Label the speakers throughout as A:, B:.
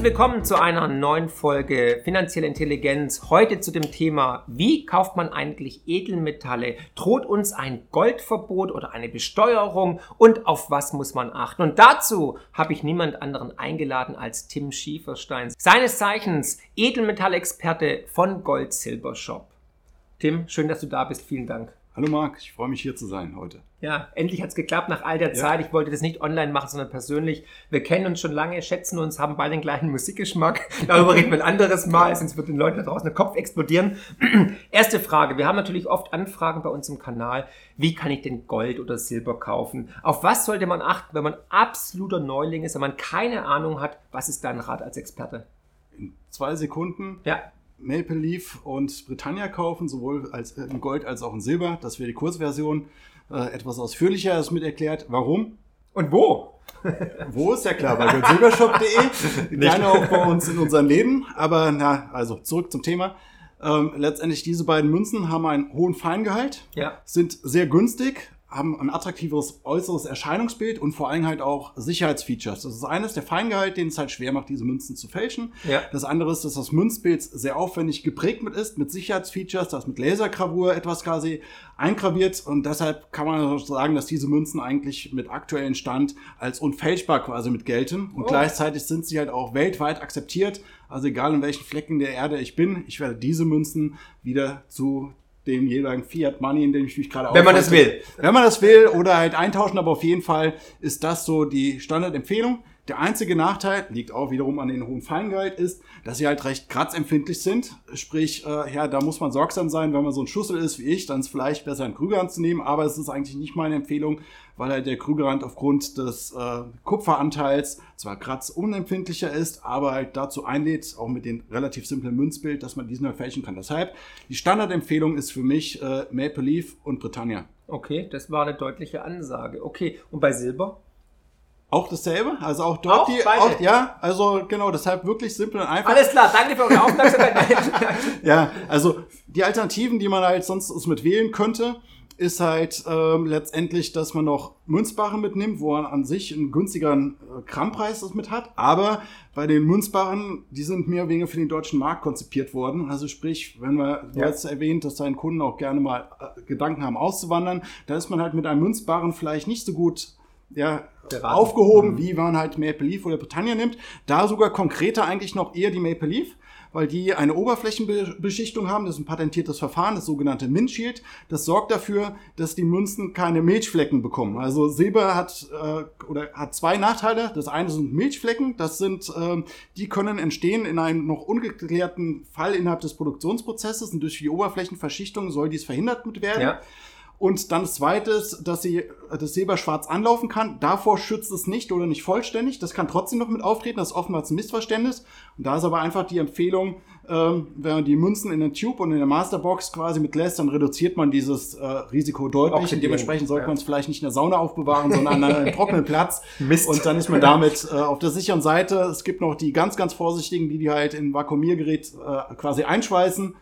A: Herzlich willkommen zu einer neuen Folge Finanzielle Intelligenz. Heute zu dem Thema, wie kauft man eigentlich Edelmetalle? Droht uns ein Goldverbot oder eine Besteuerung? Und auf was muss man achten? Und dazu habe ich niemand anderen eingeladen als Tim Schieferstein, seines Zeichens Edelmetallexperte von Gold Silber Shop. Tim, schön, dass du da bist. Vielen Dank.
B: Hallo Marc, ich freue mich hier zu sein heute.
A: Ja, endlich hat es geklappt nach all der ja. Zeit. Ich wollte das nicht online machen, sondern persönlich. Wir kennen uns schon lange, schätzen uns, haben beide den gleichen Musikgeschmack. Darüber reden wir ein anderes Mal, sonst wird den Leuten da draußen der Kopf explodieren. Erste Frage. Wir haben natürlich oft Anfragen bei uns im Kanal. Wie kann ich denn Gold oder Silber kaufen? Auf was sollte man achten, wenn man absoluter Neuling ist, wenn man keine Ahnung hat? Was ist dein Rat als Experte?
B: In zwei Sekunden. Ja. Maple Leaf und Britannia kaufen, sowohl als, in Gold als auch in Silber. Das wäre die Kurzversion. Äh, etwas ausführlicher ist mit erklärt. Warum?
A: Und wo?
B: wo ist ja klar, bei goldsilbershop.de. Gerne auch bei uns in unseren Läden. Aber na, also zurück zum Thema. Ähm, letztendlich diese beiden Münzen haben einen hohen Feingehalt, ja. sind sehr günstig, haben ein attraktiveres äußeres Erscheinungsbild und vor allem halt auch Sicherheitsfeatures. Das ist eines der Feingehalt, den es halt schwer macht, diese Münzen zu fälschen. Ja. Das andere ist, dass das Münzbild sehr aufwendig geprägt mit ist, mit Sicherheitsfeatures, das mit Lasergravur etwas quasi eingraviert und deshalb kann man sagen, dass diese Münzen eigentlich mit aktuellen Stand als unfälschbar quasi mit gelten und oh. gleichzeitig sind sie halt auch weltweit akzeptiert. Also egal in welchen Flecken der Erde ich bin, ich werde diese Münzen wieder zu dem jeweiligen Fiat Money, in dem ich mich gerade
A: Wenn man das will.
B: Wenn man das will oder halt eintauschen, aber auf jeden Fall ist das so die Standardempfehlung. Der einzige Nachteil, liegt auch wiederum an den hohen Feingehalt, ist, dass sie halt recht kratzempfindlich sind. Sprich, äh, ja, da muss man sorgsam sein, wenn man so ein Schussel ist wie ich, dann ist vielleicht besser einen Krügerrand zu nehmen, aber es ist eigentlich nicht meine Empfehlung, weil halt der Krügerrand aufgrund des äh, Kupferanteils zwar kratzunempfindlicher ist, aber halt dazu einlädt, auch mit dem relativ simplen Münzbild, dass man diesen halt fälschen kann. Deshalb, die Standardempfehlung ist für mich äh, Maple Leaf und Britannia.
A: Okay, das war eine deutliche Ansage. Okay, und bei Silber?
B: Auch dasselbe, also auch dort auch die, auch, ja, also genau, deshalb wirklich simpel und einfach.
A: Alles klar, danke für eure Aufmerksamkeit.
B: ja, also die Alternativen, die man halt sonst mit wählen könnte, ist halt ähm, letztendlich, dass man noch Münzbarren mitnimmt, wo man an sich einen günstigeren äh, Grammpreis das mit hat. Aber bei den Münzbarren, die sind mehr oder weniger für den deutschen Markt konzipiert worden. Also sprich, wenn wir ja. jetzt erwähnt, dass deine Kunden auch gerne mal äh, Gedanken haben auszuwandern, da ist man halt mit einem Münzbarren vielleicht nicht so gut ja, aufgehoben, mhm. wie man halt Maple Leaf oder Britannia nimmt. Da sogar konkreter eigentlich noch eher die Maple Leaf, weil die eine Oberflächenbeschichtung haben. Das ist ein patentiertes Verfahren, das sogenannte Mint Shield. Das sorgt dafür, dass die Münzen keine Milchflecken bekommen. Also Silber hat äh, oder hat zwei Nachteile. Das eine sind Milchflecken. Das sind, äh, die können entstehen in einem noch ungeklärten Fall innerhalb des Produktionsprozesses und durch die Oberflächenverschichtung soll dies verhindert werden. Ja. Und dann das zweite ist, dass sie das Silber schwarz anlaufen kann. Davor schützt es nicht oder nicht vollständig. Das kann trotzdem noch mit auftreten. Das ist oftmals ein Missverständnis. Und da ist aber einfach die Empfehlung, ähm, wenn man die Münzen in der Tube und in der Masterbox quasi mit lässt, dann reduziert man dieses äh, Risiko deutlich. Und dementsprechend sollte ja. man es vielleicht nicht in der Sauna aufbewahren, sondern an einem trockenen Platz. Mist. Und dann ist man damit äh, auf der sicheren Seite. Es gibt noch die ganz, ganz vorsichtigen, die die halt in Vakuumiergerät äh, quasi einschweißen.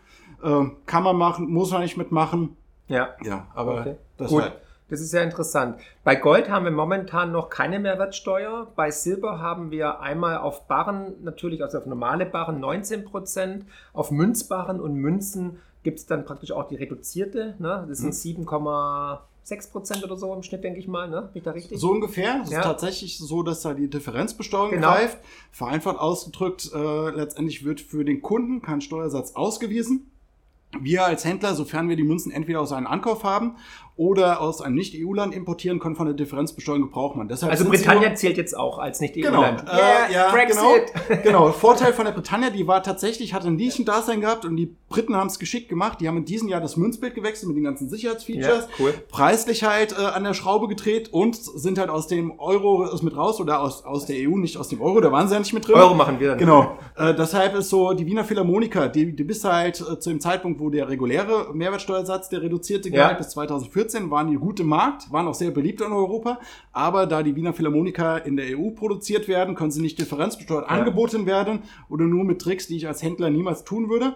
B: Äh, kann man machen, muss man nicht mitmachen.
A: Ja. Ja, aber okay. das Gut. Halt. Das ist ja interessant. Bei Gold haben wir momentan noch keine Mehrwertsteuer. Bei Silber haben wir einmal auf Barren, natürlich also auf normale Barren 19 Prozent. Auf Münzbarren und Münzen gibt es dann praktisch auch die reduzierte. Ne? Das sind hm. 7,6 Prozent oder so im Schnitt, denke ich mal. Ne? Bin ich da richtig?
B: So ungefähr. Es ja. ist tatsächlich so, dass da die Differenzbesteuerung genau. greift. Vereinfacht ausgedrückt, äh, letztendlich wird für den Kunden kein Steuersatz ausgewiesen. Wir als Händler, sofern wir die Münzen entweder aus einem Ankauf haben oder aus einem Nicht-EU-Land importieren, können von der Differenzbesteuerung Gebrauch machen.
A: Deshalb also Britannia zählt jetzt auch als Nicht-EU-Land.
B: Genau, äh, ja, Brexit. genau. genau. Vorteil von der Britannia, die war tatsächlich, hat ein Dasein gehabt und die Briten haben es geschickt gemacht. Die haben in diesem Jahr das Münzbild gewechselt mit den ganzen Sicherheitsfeatures. Ja, cool. Preislich halt äh, an der Schraube gedreht und sind halt aus dem Euro ist mit raus oder aus, aus der EU, nicht aus dem Euro, da waren sie ja nicht mit drin.
A: Euro machen wir
B: dann. Genau. Äh, deshalb ist so, die Wiener Philharmoniker, die, die bis halt äh, zu dem Zeitpunkt, wo der reguläre Mehrwertsteuersatz, der reduzierte
A: Ja.
B: bis 2014, waren die gut im Markt, waren auch sehr beliebt in Europa. Aber da die Wiener Philharmoniker in der EU produziert werden, können sie nicht differenzbesteuert
A: Ja.
B: angeboten werden oder nur mit Tricks, die ich als Händler niemals tun würde.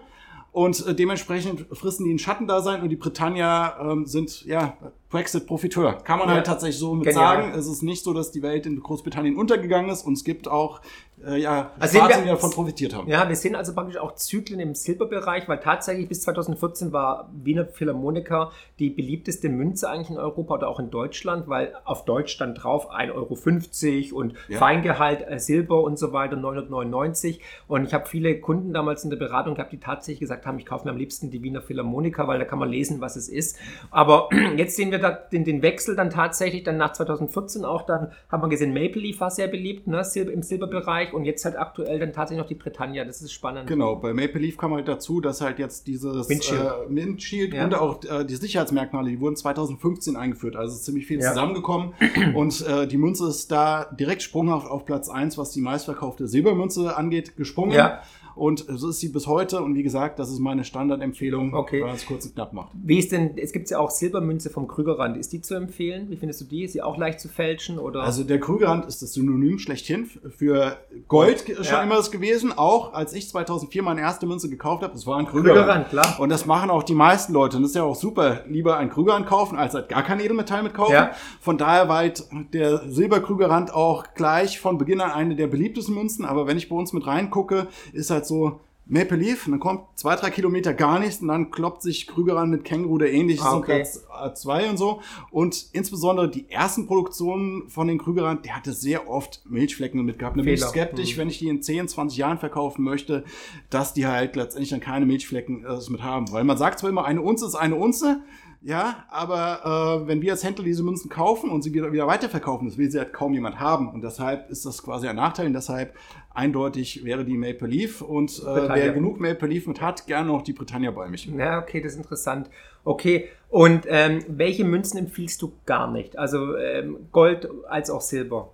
B: Und äh, dementsprechend fristen die ein Schattendasein und die Britannia ähm, sind ja Brexit-Profiteur. Kann man
A: Ja.
B: halt tatsächlich so mit
A: Genial.
B: sagen. Es ist nicht so, dass die Welt in Großbritannien untergegangen ist und es gibt auch äh, ja,
A: Also wir-
B: davon profitiert haben.
A: Ja, wir sehen also praktisch auch Zyklen im Silberbereich, weil tatsächlich bis 2014 war Wiener Philharmoniker die beliebteste Münze eigentlich in Europa oder auch in Deutschland, weil auf Deutsch stand drauf 1,50 Euro und
B: Ja.
A: Feingehalt äh, Silber und so weiter 999. Und ich habe viele Kunden damals in der Beratung gehabt, die tatsächlich gesagt haben, ich kaufe mir am liebsten die Wiener Philharmoniker, weil da kann man lesen, was es ist. Aber jetzt sehen wir da den, den Wechsel dann tatsächlich dann nach 2014 auch, dann haben wir gesehen, Maple Leaf war sehr beliebt ne, Silber, im Silberbereich und jetzt halt aktuell dann tatsächlich noch die Britannia. Das ist spannend.
B: Genau, bei Maple Leaf kam halt dazu, dass halt jetzt dieses
A: Windshield.
B: äh, Windshield
A: Ja.
B: und auch äh, die Sicherheitsmerkmale, die wurden 2015 eingeführt. Also ist ziemlich viel
A: Ja.
B: zusammengekommen. Und äh, die Münze ist da direkt sprunghaft auf Platz 1, was die meistverkaufte Silbermünze angeht, gesprungen.
A: Ja.
B: Und so ist sie bis heute. Und wie gesagt, das ist meine Standardempfehlung,
A: Okay.
B: wenn man es kurz und knapp macht.
A: Wie ist denn, es gibt ja auch Silbermünze vom Krügerrand. Ist die zu empfehlen? Wie findest du die? Ist sie auch leicht zu fälschen? Oder?
B: Also der Krügerrand ist das Synonym schlechthin für Gold ge- schon
A: Ja.
B: immer das gewesen. Auch als ich 2004 meine erste Münze gekauft habe, das war ein Krügerrand.
A: Krügerrand, klar.
B: Und das machen auch die meisten Leute. Und das ist ja auch super. Lieber ein Krügerrand kaufen, als halt gar kein Edelmetall mitkaufen.
A: Ja.
B: Von daher war halt der Silberkrügerrand auch gleich von Beginn an eine der beliebtesten Münzen. Aber wenn ich bei uns mit reingucke, ist halt so, Maple Leaf, und dann kommt zwei, drei Kilometer gar nichts und dann kloppt sich Krügerrand mit Känguru oder ähnliches
A: Ah, okay.
B: Platz äh, zwei und so. Und insbesondere die ersten Produktionen von den Krügerrand, der hatte sehr oft Milchflecken mit gehabt. Da bin ich skeptisch,
A: Mhm.
B: wenn ich die in 10, 20 Jahren verkaufen möchte, dass die halt letztendlich dann keine Milchflecken äh, mit haben. Weil man sagt zwar immer, eine Unze ist eine Unze, ja, aber äh, wenn wir als Händler diese Münzen kaufen und sie wieder, wieder weiterverkaufen, das will sie halt kaum jemand haben. Und deshalb ist das quasi ein Nachteil. Und deshalb eindeutig wäre die Maple Leaf. Und äh, wer genug Maple Leaf mit hat, gerne noch die Britannia bei mich.
A: Ja, okay, das ist interessant. Okay, und ähm, welche Münzen empfiehlst du gar nicht? Also ähm, Gold als auch Silber.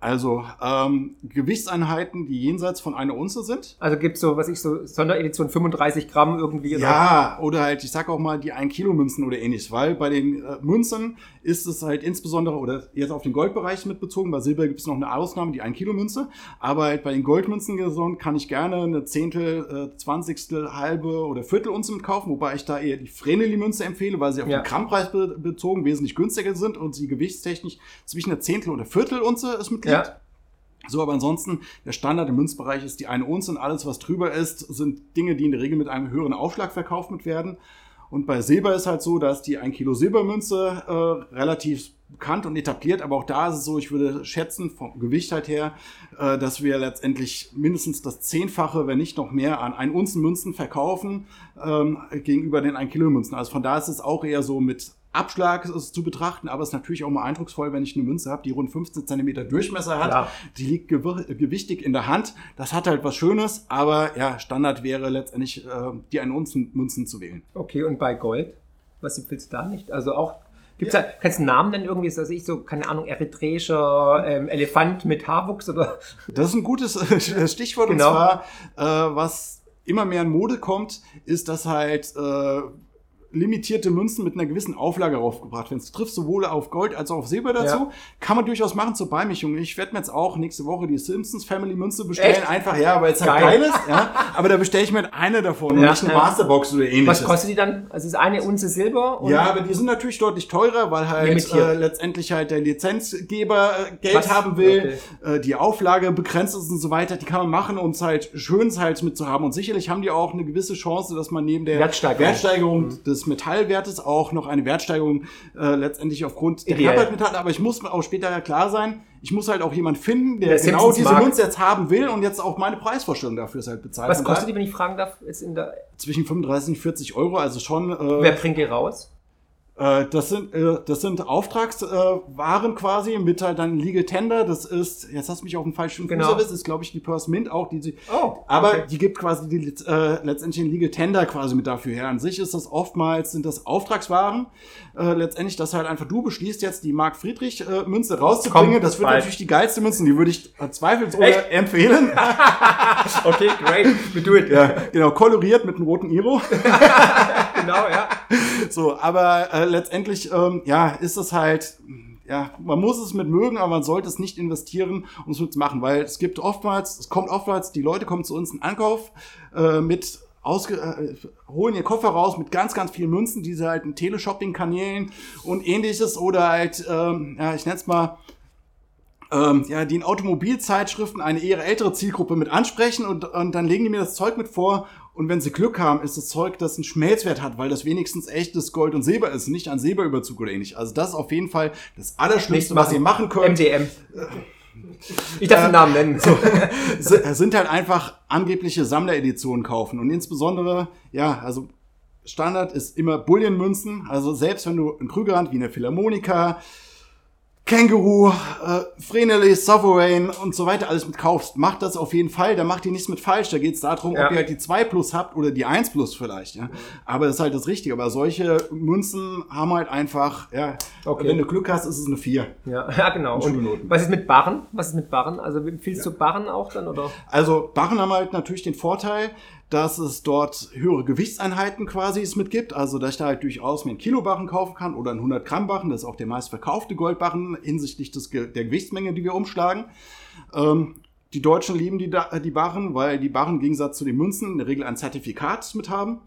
B: Also ähm, Gewichtseinheiten, die jenseits von einer Unze sind.
A: Also gibt es so, was ich so, Sonderedition 35 Gramm irgendwie.
B: Ja, oder halt, ich sag auch mal, die 1-Kilo-Münzen oder ähnliches, weil bei den äh, Münzen ist es halt insbesondere, oder jetzt auf den Goldbereich mitbezogen, bei Silber gibt es noch eine Ausnahme, die 1-Kilo-Münze, aber halt bei den Goldmünzen gesund kann ich gerne eine Zehntel, äh, Zwanzigstel, halbe oder Viertelunze mitkaufen, wobei ich da eher die Vreneli-Münze empfehle, weil sie auf
A: Ja.
B: den Grammpreis be bezogen wesentlich günstiger sind und sie gewichtstechnisch zwischen einer Zehntel oder Viertelunze ist mit
A: Ja.
B: so, aber ansonsten, der Standard im Münzbereich ist die eine Unze und alles, was drüber ist, sind Dinge, die in der Regel mit einem höheren Aufschlag verkauft werden. Und bei Silber ist halt so, dass die 1 Kilo Silbermünze äh, relativ bekannt und etabliert, aber auch da ist es so, ich würde schätzen, vom Gewicht halt her, äh, dass wir letztendlich mindestens das Zehnfache, wenn nicht noch mehr, an 1 Unzen Münzen verkaufen ähm, gegenüber den 1 Kilo Münzen. Also von da ist es auch eher so mit Abschlag ist zu betrachten, aber es ist natürlich auch mal eindrucksvoll, wenn ich eine Münze habe, die rund 15 Zentimeter Durchmesser hat.
A: Klar.
B: Die liegt gewi- gewichtig in der Hand. Das hat halt was Schönes, aber ja, Standard wäre letztendlich, äh, die ein Unzen Münzen zu wählen.
A: Okay, und bei Gold? Was empfiehlst du da nicht? Also auch, gibt's da, kannst du einen Namen nennen irgendwie, ist das ich so, keine Ahnung, eritreischer ähm, Elefant mit Haarwuchs oder?
B: Das ist ein gutes äh, Stichwort.
A: Genau.
B: Und zwar, äh, was immer mehr in Mode kommt, ist, dass halt äh, limitierte Münzen mit einer gewissen Auflage raufgebracht werden. Es trifft sowohl auf Gold als auch auf Silber dazu.
A: Ja.
B: Kann man durchaus machen zur Beimischung. Ich werde mir jetzt auch nächste Woche die Simpsons Family Münze bestellen.
A: Echt?
B: Einfach, ja, weil es halt
A: Geil.
B: geil ist. Ja. Aber da bestelle ich mir eine davon und
A: Ja,
B: nicht eine. Masterbox oder ähnliches.
A: Was kostet die dann? Also ist eine Unze Silber und
B: Ja, aber die sind natürlich deutlich teurer, weil halt äh, letztendlich halt der Lizenzgeber äh, Geld
A: Was?
B: haben will,
A: Okay.
B: äh, die Auflage begrenzt ist und so weiter. Die kann man machen, um es halt schön halt mitzuhaben. Und sicherlich haben die auch eine gewisse Chance, dass man neben der
A: Wertsteigerung.
B: Wertsteigerung des Metallwertes auch noch eine Wertsteigerung äh, letztendlich aufgrund der
A: Ideell.
B: Knappheit mit hat. Aber ich muss auch später klar sein, ich muss halt auch jemand finden, der,
A: Der
B: genau diese. Münze jetzt haben will und jetzt auch meine Preisvorstellung dafür ist halt bezahlt.
A: was kostet die, wenn ich fragen darf, jetzt in der,
B: Zwischen 35 und 40 Euro, also schon. Äh,
A: wer bringt die raus?
B: Äh, das sind, äh, das sind Auftragswaren quasi mit halt dann Legal Tender. Das ist, jetzt hast du mich auf den falschen Fuß
A: Genau.
B: erwischt, ist glaube ich die Purse Mint auch, die sie,
A: Oh,
B: aber
A: okay.
B: die gibt quasi die, äh, letztendlich den Legal Tender quasi mit dafür her. An sich ist das oftmals, sind das Auftragswaren. Äh, letztendlich, dass halt einfach du beschließt, jetzt die Mark Friedrich äh, Münze rauszubringen.
A: Kommt
B: das wird
A: bald.
B: natürlich die geilste Münze, die würde ich äh, zweifelsohne empfehlen.
A: Okay, great. We do it.
B: ja, genau, koloriert mit einem roten Iro.
A: Genau, ja.
B: So, aber äh, letztendlich, ähm, ja, ist es halt, ja, man muss es mit mögen, aber man sollte es nicht investieren, um es mitzumachen, weil es gibt oftmals, es kommt oftmals, die Leute kommen zu uns in Ankauf äh, mit ausge, äh, holen ihr Koffer raus mit ganz, ganz vielen Münzen, die sie halt in Teleshopping-Kanälen und ähnliches oder halt, ähm, ja, ich nenne es mal, ähm, ja, die in Automobilzeitschriften eine eher ältere Zielgruppe mit ansprechen und, und dann legen die mir das Zeug mit vor und wenn sie Glück haben, ist das Zeug, das einen Schmelzwert hat, weil das wenigstens echtes Gold und Silber ist, nicht ein Silberüberzug oder ähnlich. Also das ist auf jeden Fall das Allerschlimmste, was ihr machen könnt.
A: MDM. Ich darf den Namen nennen.
B: Si- sind halt einfach angebliche Sammlereditionen kaufen. Und insbesondere, ja, also Standard ist immer Bullion-Münzen. Also selbst wenn du ein Krügerrand wie eine Philharmonika, Känguru, äh, Vreneli, Sovereign und so weiter alles mit kaufst, macht das auf jeden Fall. Da macht ihr nichts mit falsch. Da geht es darum,
A: Ja.
B: ob ihr halt die 2 Plus habt oder die 1 Plus vielleicht. Ja. Aber das ist halt das Richtige. Aber solche Münzen haben halt einfach, ja,
A: Okay.
B: wenn du Glück hast, ist es eine 4.
A: Ja, ja genau. Und was ist mit Barren? Was ist mit Barren? Also empfiehlst du Barren auch dann oder?
B: Also Barren haben halt natürlich den Vorteil, dass es dort höhere Gewichtseinheiten quasi es mit gibt. Also dass ich da halt durchaus mir einen Kilobarren kaufen kann oder einen 100 Gramm Barren. Das ist auch der meistverkaufte Goldbarren hinsichtlich des, der Gewichtsmenge, die wir umschlagen. Ähm, die Deutschen lieben die, die Barren, weil die Barren im Gegensatz zu den Münzen in der Regel ein Zertifikat mit haben.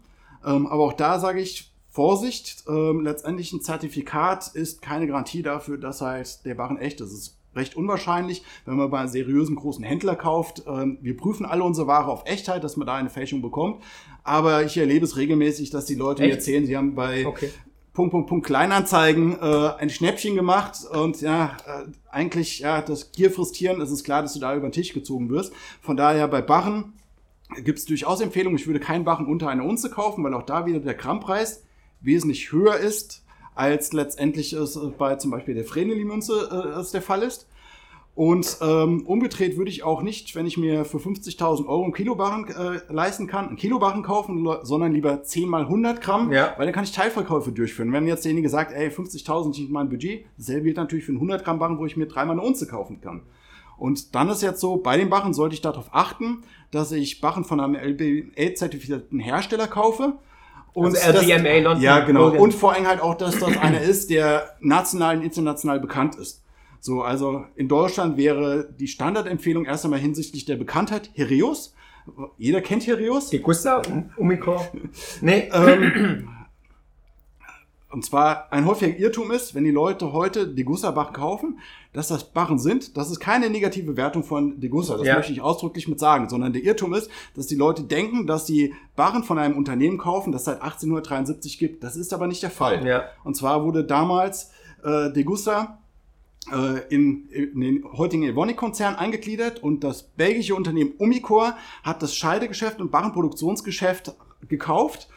B: Ähm, aber auch da sage ich, Vorsicht, ähm, letztendlich ein Zertifikat ist keine Garantie dafür, dass halt der Barren echt ist. Es ist recht unwahrscheinlich, wenn man bei einem seriösen großen Händler kauft. Ähm, wir prüfen alle unsere Ware auf Echtheit, dass man da eine Fälschung bekommt. Aber ich erlebe es regelmäßig, dass die Leute mir
A: Echt?
B: erzählen, sie haben bei
A: Okay.
B: Punkt, Punkt, Punkt Kleinanzeigen äh, ein Schnäppchen gemacht und ja, äh, eigentlich, ja, das Gier frustrieren, es ist klar, dass du da über den Tisch gezogen wirst. Von daher bei Barren gibt es durchaus Empfehlungen. Ich würde keinen Barren unter einer Unze kaufen, weil auch da wieder der Grammpreis wesentlich höher ist, als letztendlich es bei zum Beispiel der Vreneli-Münze äh, der Fall ist. Und ähm, umgedreht würde ich auch nicht, wenn ich mir für 50.000 Euro einen Kilobarren äh, leisten kann, einen Kilobarren kaufen, sondern lieber 10 mal 100 Gramm,
A: Ja.
B: weil dann kann ich Teilverkäufe durchführen. Wenn jetzt derjenige sagt, ey, 50.000 ist nicht mein Budget, dasselbe gilt natürlich für einen 100 Gramm Barren, wo ich mir dreimal eine Unze kaufen kann. Und dann ist jetzt so, bei den Barren sollte ich darauf achten, dass ich Barren von einem LBA-zertifizierten Hersteller kaufe. Und
A: Also LBMA, London
B: Ja, genau.
A: Bullion.
B: Und vor allem halt auch, dass das einer ist, der national und international bekannt ist. So, also in Deutschland wäre die Standardempfehlung erst einmal hinsichtlich der Bekanntheit Herios. Jeder kennt Herios.
A: Degussa, Um- Umicor. Nee.
B: Ähm, und zwar ein häufiger Irrtum ist, wenn die Leute heute Degussa-Barren kaufen, dass das Barren sind. Das ist keine negative Wertung von Degussa, das
A: Ja.
B: möchte ich ausdrücklich mit sagen, sondern der Irrtum ist, dass die Leute denken, dass sie Barren von einem Unternehmen kaufen, das es seit 1873 gibt. Das ist aber nicht der Fall.
A: Ja.
B: Und zwar wurde damals äh, Degussa äh, in, in den heutigen Evonik-Konzern eingegliedert und das belgische Unternehmen Umicore hat das Scheidegeschäft und Barrenproduktionsgeschäft gekauft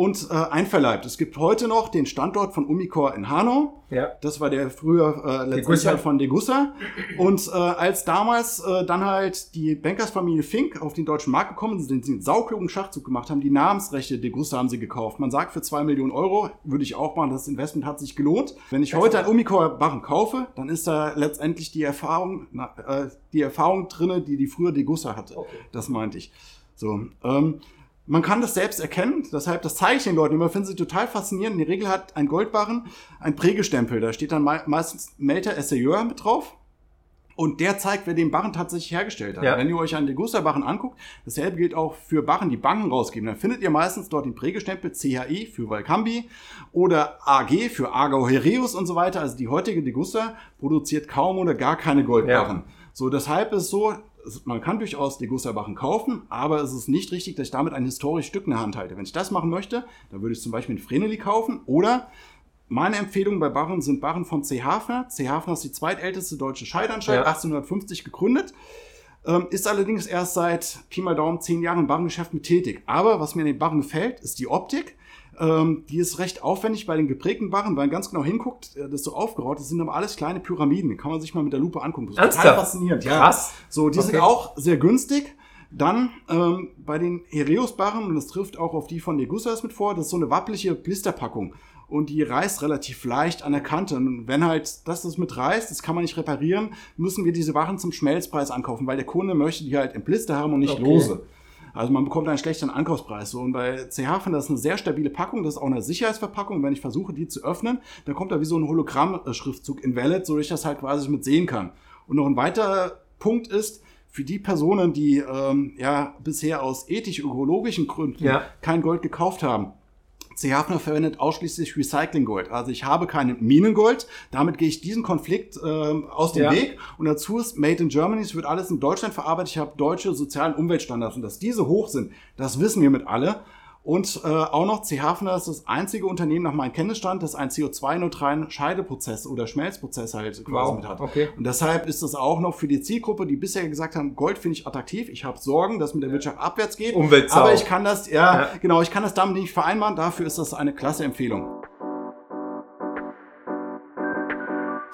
B: und äh, einverleibt. Es gibt heute noch den Standort von Umicore in Hanau.
A: Ja.
B: Das war der früher äh,
A: Degussa.
B: halt von Degussa. Und äh, als damals äh, dann halt die Bankersfamilie Fink auf den deutschen Markt gekommen sind, den sauklugen Schachzug gemacht haben, die Namensrechte Degussa haben sie gekauft. Man sagt für zwei Millionen Euro, würde ich auch machen, das Investment hat sich gelohnt. Wenn ich heute ein Umicore Barren kaufe, dann ist da letztendlich die Erfahrung, na, äh, die Erfahrung drinne, die die früher Degussa hatte.
A: Okay.
B: Das meinte ich. So, ähm, man kann das selbst erkennen, deshalb, das zeige ich den Leuten immer, finden sie total faszinierend. In der Regel hat ein Goldbarren ein Prägestempel, da steht dann mei- meistens Melter Essayeur mit drauf. Und der zeigt, wer den Barren tatsächlich hergestellt hat.
A: Ja.
B: Wenn ihr euch einen Degussa-Barren anguckt, dasselbe gilt auch für Barren, die Banken rausgeben. Dann findet ihr meistens dort den Prägestempel CHI für Valcambi oder AG für Argau Hereus und so weiter. Also die heutige Degussa produziert kaum oder gar keine Goldbarren. So, deshalb ist so, man kann durchaus Degussa-Barren kaufen, aber es ist nicht richtig, dass ich damit ein historisches Stück in der Hand halte. Wenn ich das machen möchte, dann würde ich zum Beispiel ein Vreneli kaufen oder meine Empfehlungen bei Barren sind Barren von C. Hafner. C. Hafner ist die zweitälteste deutsche Scheidanstalt,
A: Ja.
B: 1850 gegründet. Ähm, ist allerdings erst seit Pi mal Daumen zehn Jahren im Barrengeschäft mit tätig. Aber was mir an den Barren gefällt, ist die Optik. Ähm, die ist recht aufwendig bei den geprägten Barren, weil man ganz genau hinguckt, äh, das ist so aufgeraut, das sind aber alles kleine Pyramiden. Die kann man sich mal mit der Lupe angucken. Das ist
A: Ernsthaft?
B: total faszinierend. Ja.
A: Krass.
B: So, die
A: Okay.
B: sind auch sehr günstig. Dann ähm, bei den Helios-Barren, und das trifft auch auf die von Negusas mit vor, das ist so eine wappelige Blisterpackung. Und die reißt relativ leicht an der Kante. Und wenn halt das das mit reißt, das kann man nicht reparieren, müssen wir diese Waren zum Schmelzpreis ankaufen, weil der Kunde möchte die halt im Blister haben und nicht
A: Okay.
B: lose. Also man bekommt einen schlechteren Ankaufspreis. So, und bei CH finde das eine sehr stabile Packung. Das ist auch eine Sicherheitsverpackung. Wenn ich versuche, die zu öffnen, dann kommt da wie so ein Hologramm-Schriftzug in Valid, so dass ich das halt quasi mit sehen kann. Und noch ein weiterer Punkt ist, für die Personen, die ähm, ja bisher aus ethisch-ökologischen Gründen
A: Ja.
B: kein Gold gekauft haben, C. Hafner verwendet ausschließlich Recyclinggold. Also ich habe kein Minengold. Damit gehe ich diesen Konflikt ähm, aus dem
A: Ja.
B: Weg. Und dazu ist Made in Germany. Es wird alles in Deutschland verarbeitet. Ich habe deutsche Sozial- und Umweltstandards. Und dass diese hoch sind, das wissen wir mit alle. Und äh, auch noch, C. Hafner ist das einzige Unternehmen nach meinem Kenntnisstand, das einen CO2-neutralen Scheideprozess oder Schmelzprozess halt quasi
A: Wow,
B: mit hat.
A: okay.
B: Und deshalb ist es auch noch für die Zielgruppe, die bisher gesagt haben, Gold finde ich attraktiv. Ich habe Sorgen, dass mit der Wirtschaft abwärts geht.
A: Umweltsau.
B: Aber ich kann das, ja,
A: Ja.
B: genau, ich kann das damit nicht vereinbaren. Dafür ist das eine klasse Empfehlung.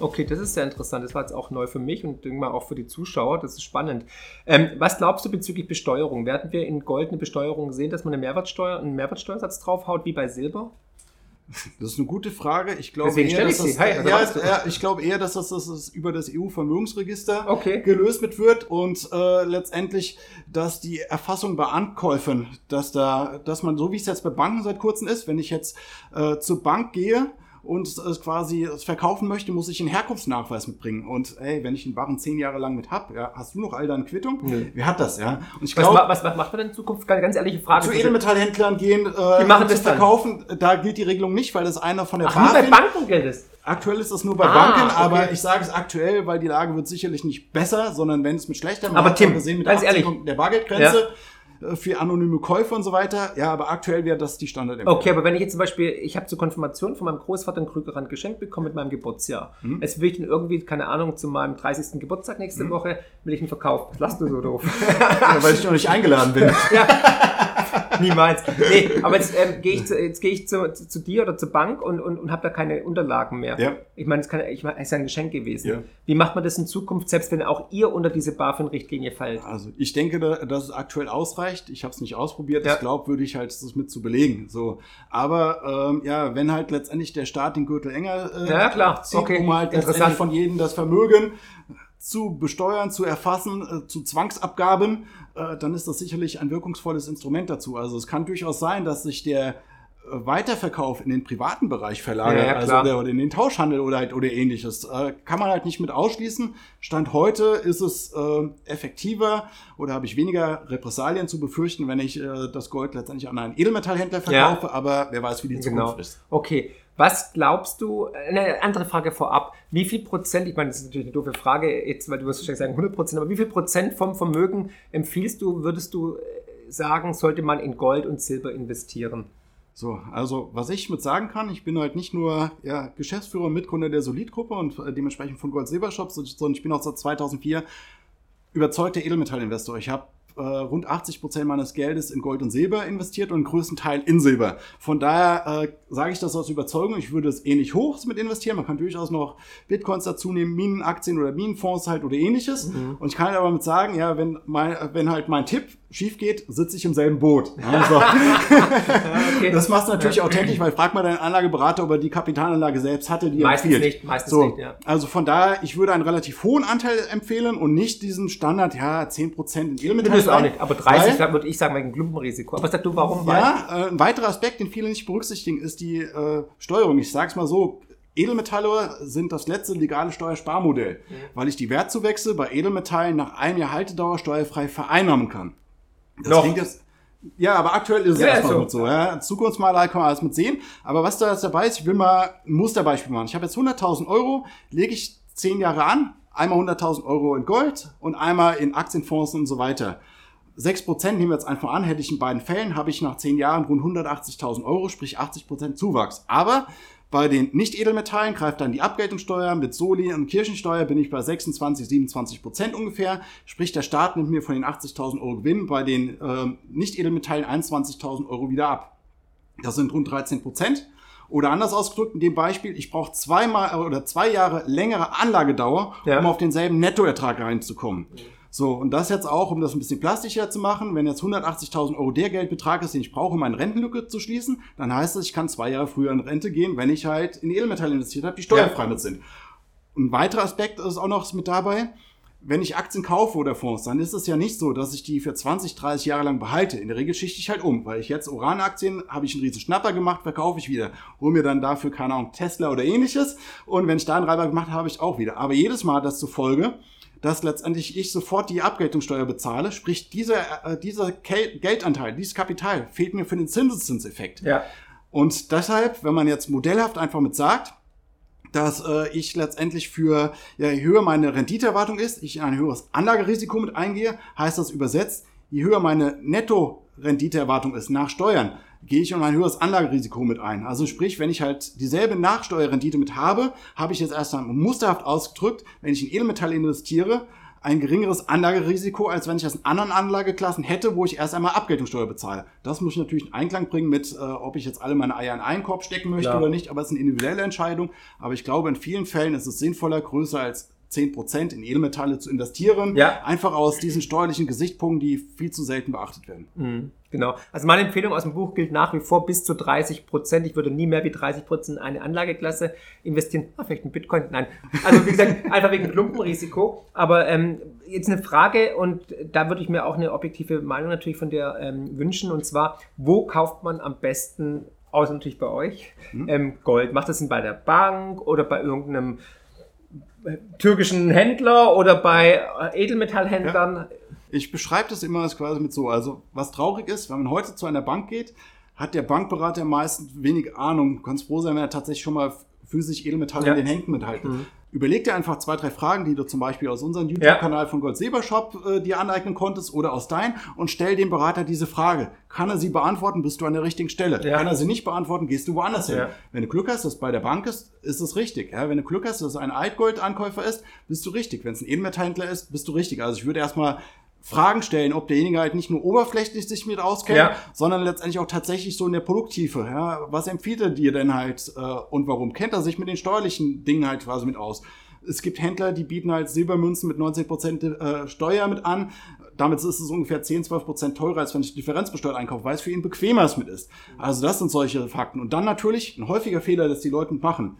A: Okay, das ist sehr interessant. Das war jetzt auch neu für mich und denke mal auch für die Zuschauer. Das ist spannend. Ähm, was glaubst du bezüglich Besteuerung? Werden wir in Gold eine Besteuerung sehen, dass man eine Mehrwertsteuer, einen Mehrwertsteuersatz draufhaut, wie bei Silber?
B: Das ist eine gute Frage. Ich glaube eher, dass das,
A: Hi, also
B: ja,
A: du.
B: ja, ich glaube eher, dass das, das, das über das EU-Vermögensregister
A: Okay.
B: gelöst mit wird und äh, letztendlich, dass die Erfassung bei Ankäufen, dass da, dass man so wie es jetzt bei Banken seit kurzem ist, wenn ich jetzt äh, zur Bank gehe und es quasi es verkaufen möchte, muss ich einen Herkunftsnachweis mitbringen. Und ey, wenn ich den Barren zehn Jahre lang mit hab, ja, hast du noch all deine Quittung?
A: Nö.
B: Wer hat das, ja? Und ich
A: Was,
B: glaube,
A: was, was macht man denn in Zukunft? Ganz, ganz ehrliche Frage.
B: zu Edelmetallhändlern gehen, äh,
A: Die machen das dann.
B: verkaufen, da gilt die Regelung nicht, weil das einer von der
A: Ach, nur bei Banken gilt es.
B: Aktuell ist das nur bei
A: Ah,
B: Banken,
A: okay.
B: aber ich sage es aktuell, weil die Lage wird sicherlich nicht besser, sondern wenn es mit schlechter
A: Aber
B: hat
A: Tim,
B: gesehen mit
A: ganz
B: der Bargeldgrenze äh, für anonyme Käufer und so weiter. Ja, aber aktuell wäre das die Standardempfehlung.
A: Okay, aber wenn ich jetzt zum Beispiel, ich habe zur Konfirmation von meinem Großvater einen Krügerrand geschenkt bekommen mit meinem Geburtsjahr.
B: Hm?
A: Jetzt will ich den irgendwie, keine Ahnung, zu meinem 30. Geburtstag nächste Woche, will ich ihn verkaufen. Lass du so doof.
B: Ja, weil ich noch nicht eingeladen bin.
A: Niemals. Nee, aber jetzt ähm, gehe ich, zu, jetzt gehe ich zu, zu, zu dir oder zur Bank und, und, und habe da keine Unterlagen mehr.
B: Ja.
A: Ich meine, es ich meine, es ist ja ein Geschenk gewesen.
B: Ja.
A: Wie macht man das in Zukunft, selbst wenn auch ihr unter diese BaFin-Richtlinie fallt?
B: Also ich denke, da- dass es aktuell ausreicht. Ich habe es nicht ausprobiert.
A: Ja.
B: Ich glaube, würde ich halt das mit zu belegen. So, aber ähm, ja, wenn halt letztendlich der Staat den Gürtel enger äh,
A: Ja, klar.
B: zieht,
A: Okay.
B: um halt
A: Interessant.
B: letztendlich von jedem das Vermögen zu besteuern, zu erfassen, äh, zu Zwangsabgaben, äh, dann ist das sicherlich ein wirkungsvolles Instrument dazu. Also es kann durchaus sein, dass sich der äh, Weiterverkauf in den privaten Bereich verlagert,
A: Ja, ja,
B: also der, oder in den Tauschhandel oder, halt, oder ähnliches. Äh, kann man halt nicht mit ausschließen. Stand heute ist es äh, effektiver oder habe ich weniger Repressalien zu befürchten, wenn ich äh, das Gold letztendlich an einen Edelmetallhändler
A: Ja.
B: verkaufe, aber wer weiß, wie die
A: Genau.
B: Zukunft ist.
A: Okay. Was glaubst du, eine andere Frage vorab, wie viel Prozent, ich meine, das ist natürlich eine doofe Frage jetzt, weil du wirst wahrscheinlich sagen 100 Prozent, aber wie viel Prozent vom Vermögen empfiehlst du, würdest du äh, sagen, sollte man in Gold und Silber investieren?
B: So, also was ich mit sagen kann, ich bin halt nicht nur ja, Geschäftsführer und Mitgründer der Solid-Gruppe und äh, dementsprechend von Gold Silber Shop, sondern ich bin auch seit 2004 überzeugter Edelmetallinvestor. Ich habe äh, rund 80 Prozent meines Geldes in Gold und Silber investiert und einen größten Teil in Silber. Von daher äh, sage ich das aus Überzeugung. Ich würde es ähnlich hoch mit investieren. Man kann durchaus noch Bitcoins dazu nehmen, Minenaktien oder Minenfonds halt oder ähnliches. Und ich kann halt aber mit sagen, ja, wenn, mein, wenn halt mein Tipp schief geht, sitze ich im selben Boot. Ja, so.
A: Okay.
B: Das machst du natürlich authentisch, weil frag mal deinen Anlageberater, ob er die Kapitalanlage selbst hatte, die er
A: Meistens
B: empfiehlt.
A: nicht, meistens
B: so,
A: nicht, ja.
B: Also von daher, ich würde einen relativ hohen Anteil empfehlen und nicht diesen Standard, ja, 10% in Edelmetall.
A: bist auch nicht, aber 30
B: Weil-
A: würde ich sagen, wegen Klumpenrisiko. Aber sag du, warum?
B: Ja, äh, ein weiterer Aspekt, den viele nicht berücksichtigen, ist die äh, Steuerung. Ich sag's mal so, Edelmetalle sind das letzte legale Steuersparmodell,
A: Mhm.
B: weil ich die Wertzuwächse bei Edelmetallen nach einem Jahr Haltedauer steuerfrei vereinnahmen kann. Das
A: Noch.
B: klingt jetzt, Ja, aber aktuell ist es
A: Ja,
B: erstmal
A: so.
B: gut so. Ja. Zukunftsmalerei kann man alles mit sehen. Aber was da jetzt dabei ist, ich will mal ein Musterbeispiel machen. Ich habe jetzt 100.000 Euro, lege ich zehn Jahre an, einmal 100.000 Euro in Gold und einmal in Aktienfonds und so weiter. 6% nehmen wir jetzt einfach an, hätte ich in beiden Fällen, habe ich nach 10 Jahren rund 180.000 Euro, sprich 80% Zuwachs. Aber bei den Nicht-Edelmetallen greift dann die Abgeltungssteuer. Mit Soli und Kirchensteuer bin ich bei 26, 27% ungefähr. Sprich, der Staat nimmt mir von den 80.000 Euro Gewinn bei den ähm, Nicht-Edelmetallen 21.000 Euro wieder ab. Das sind rund 13 Prozent. Oder anders ausgedrückt, in dem Beispiel, ich brauche zweimal oder zwei Jahre längere Anlagedauer,
A: Ja.
B: um auf denselben Nettoertrag reinzukommen. So, und das jetzt auch, um das ein bisschen plastischer zu machen, wenn jetzt 180.000 Euro der Geldbetrag ist, den ich brauche, um meine Rentenlücke zu schließen, dann heißt das, ich kann zwei Jahre früher in Rente gehen, wenn ich halt in Edelmetall investiert habe, die steuerfrei mit sind. Ein weiterer Aspekt ist auch noch mit dabei, wenn ich Aktien kaufe oder Fonds, dann ist es ja nicht so, dass ich die für 20, 30 Jahre lang behalte. In der Regel schichte ich halt um, weil ich jetzt Uran-Aktien habe ich einen riesen Schnapper gemacht, verkaufe ich wieder, hole mir dann dafür, keine Ahnung, Tesla oder ähnliches. Und wenn ich da einen Reiber gemacht habe, habe ich auch wieder. Aber jedes Mal hat das zur Folge, dass letztendlich ich sofort die Abgeltungssteuer bezahle, sprich dieser, äh, dieser Geldanteil, dieses Kapital fehlt mir für den Zinseszinseffekt.
A: Ja.
B: Und deshalb, wenn man jetzt modellhaft einfach mit sagt, dass äh, ich letztendlich für, ja, je höher meine Renditeerwartung ist, ich in ein höheres Anlagerisiko mit eingehe, heißt das übersetzt, je höher meine Netto-Renditeerwartung ist nach Steuern, gehe ich in ein höheres Anlagerisiko mit ein. Also sprich, wenn ich halt dieselbe Nachsteuerrendite mit habe, habe ich jetzt erst einmal musterhaft ausgedrückt, wenn ich in Edelmetalle investiere, ein geringeres Anlagerisiko, als wenn ich das in anderen Anlageklassen hätte, wo ich erst einmal Abgeltungssteuer bezahle. Das muss ich natürlich in Einklang bringen mit, äh, ob ich jetzt alle meine Eier in einen Korb stecken möchte
A: Klar.
B: oder nicht, aber es ist eine individuelle Entscheidung. Aber ich glaube, in vielen Fällen ist es sinnvoller, größer als 10% in Edelmetalle zu investieren.
A: Ja.
B: Einfach aus diesen steuerlichen Gesichtspunkten, die viel zu selten beachtet werden.
A: Mhm, Genau. Also meine Empfehlung aus dem Buch gilt nach wie vor bis zu 30 Prozent. Ich würde nie mehr wie 30 Prozent in eine Anlageklasse investieren. Ah, vielleicht ein Bitcoin? Nein. Also wie gesagt, einfach wegen Klumpenrisiko. Aber ähm, jetzt eine Frage und da würde ich mir auch eine objektive Meinung natürlich von dir ähm, wünschen. Und zwar, wo kauft man am besten, außer natürlich bei euch, ähm, Gold? Macht das denn bei der Bank oder bei irgendeinem türkischen Händler oder bei äh, Edelmetallhändlern?
B: Ich beschreibe das immer quasi mit so. Also, was traurig ist, wenn man heute zu einer Bank geht, hat der Bankberater meistens wenig Ahnung. Du kannst froh sein, wenn er tatsächlich schon mal physisch Edelmetalle
A: Ja.
B: in den Händen mithalten.
A: Mhm.
B: Überleg dir einfach zwei, drei Fragen, die du zum Beispiel aus unserem YouTube-Kanal von Gold Silber Shop äh, dir aneignen konntest oder aus dein und stell dem Berater diese Frage. Kann er sie beantworten, bist du an der richtigen Stelle.
A: Ja.
B: Kann er sie nicht beantworten, gehst du woanders hin.
A: Ja.
B: Wenn du Glück hast, dass es bei der Bank ist, ist es richtig. Ja, wenn du Glück hast, dass es ein Altgold-Ankäufer ist, bist du richtig. Wenn es ein Edelmetallhändler ist, bist du richtig. Also ich würde erstmal Fragen stellen, ob derjenige halt nicht nur oberflächlich sich mit auskennt,
A: Ja.
B: sondern letztendlich auch tatsächlich so in der Produkttiefe. Ja, was empfiehlt er dir denn halt äh, und warum? Kennt er sich mit den steuerlichen Dingen halt quasi mit aus? Es gibt Händler, die bieten halt Silbermünzen mit 19% äh, Steuer mit an. Damit ist es ungefähr 10, 12% teurer, als wenn ich differenzbesteuert einkaufe, weil es für ihn bequemer es mit ist. Also das sind solche Fakten. Und dann natürlich ein häufiger Fehler, dass die Leute machen.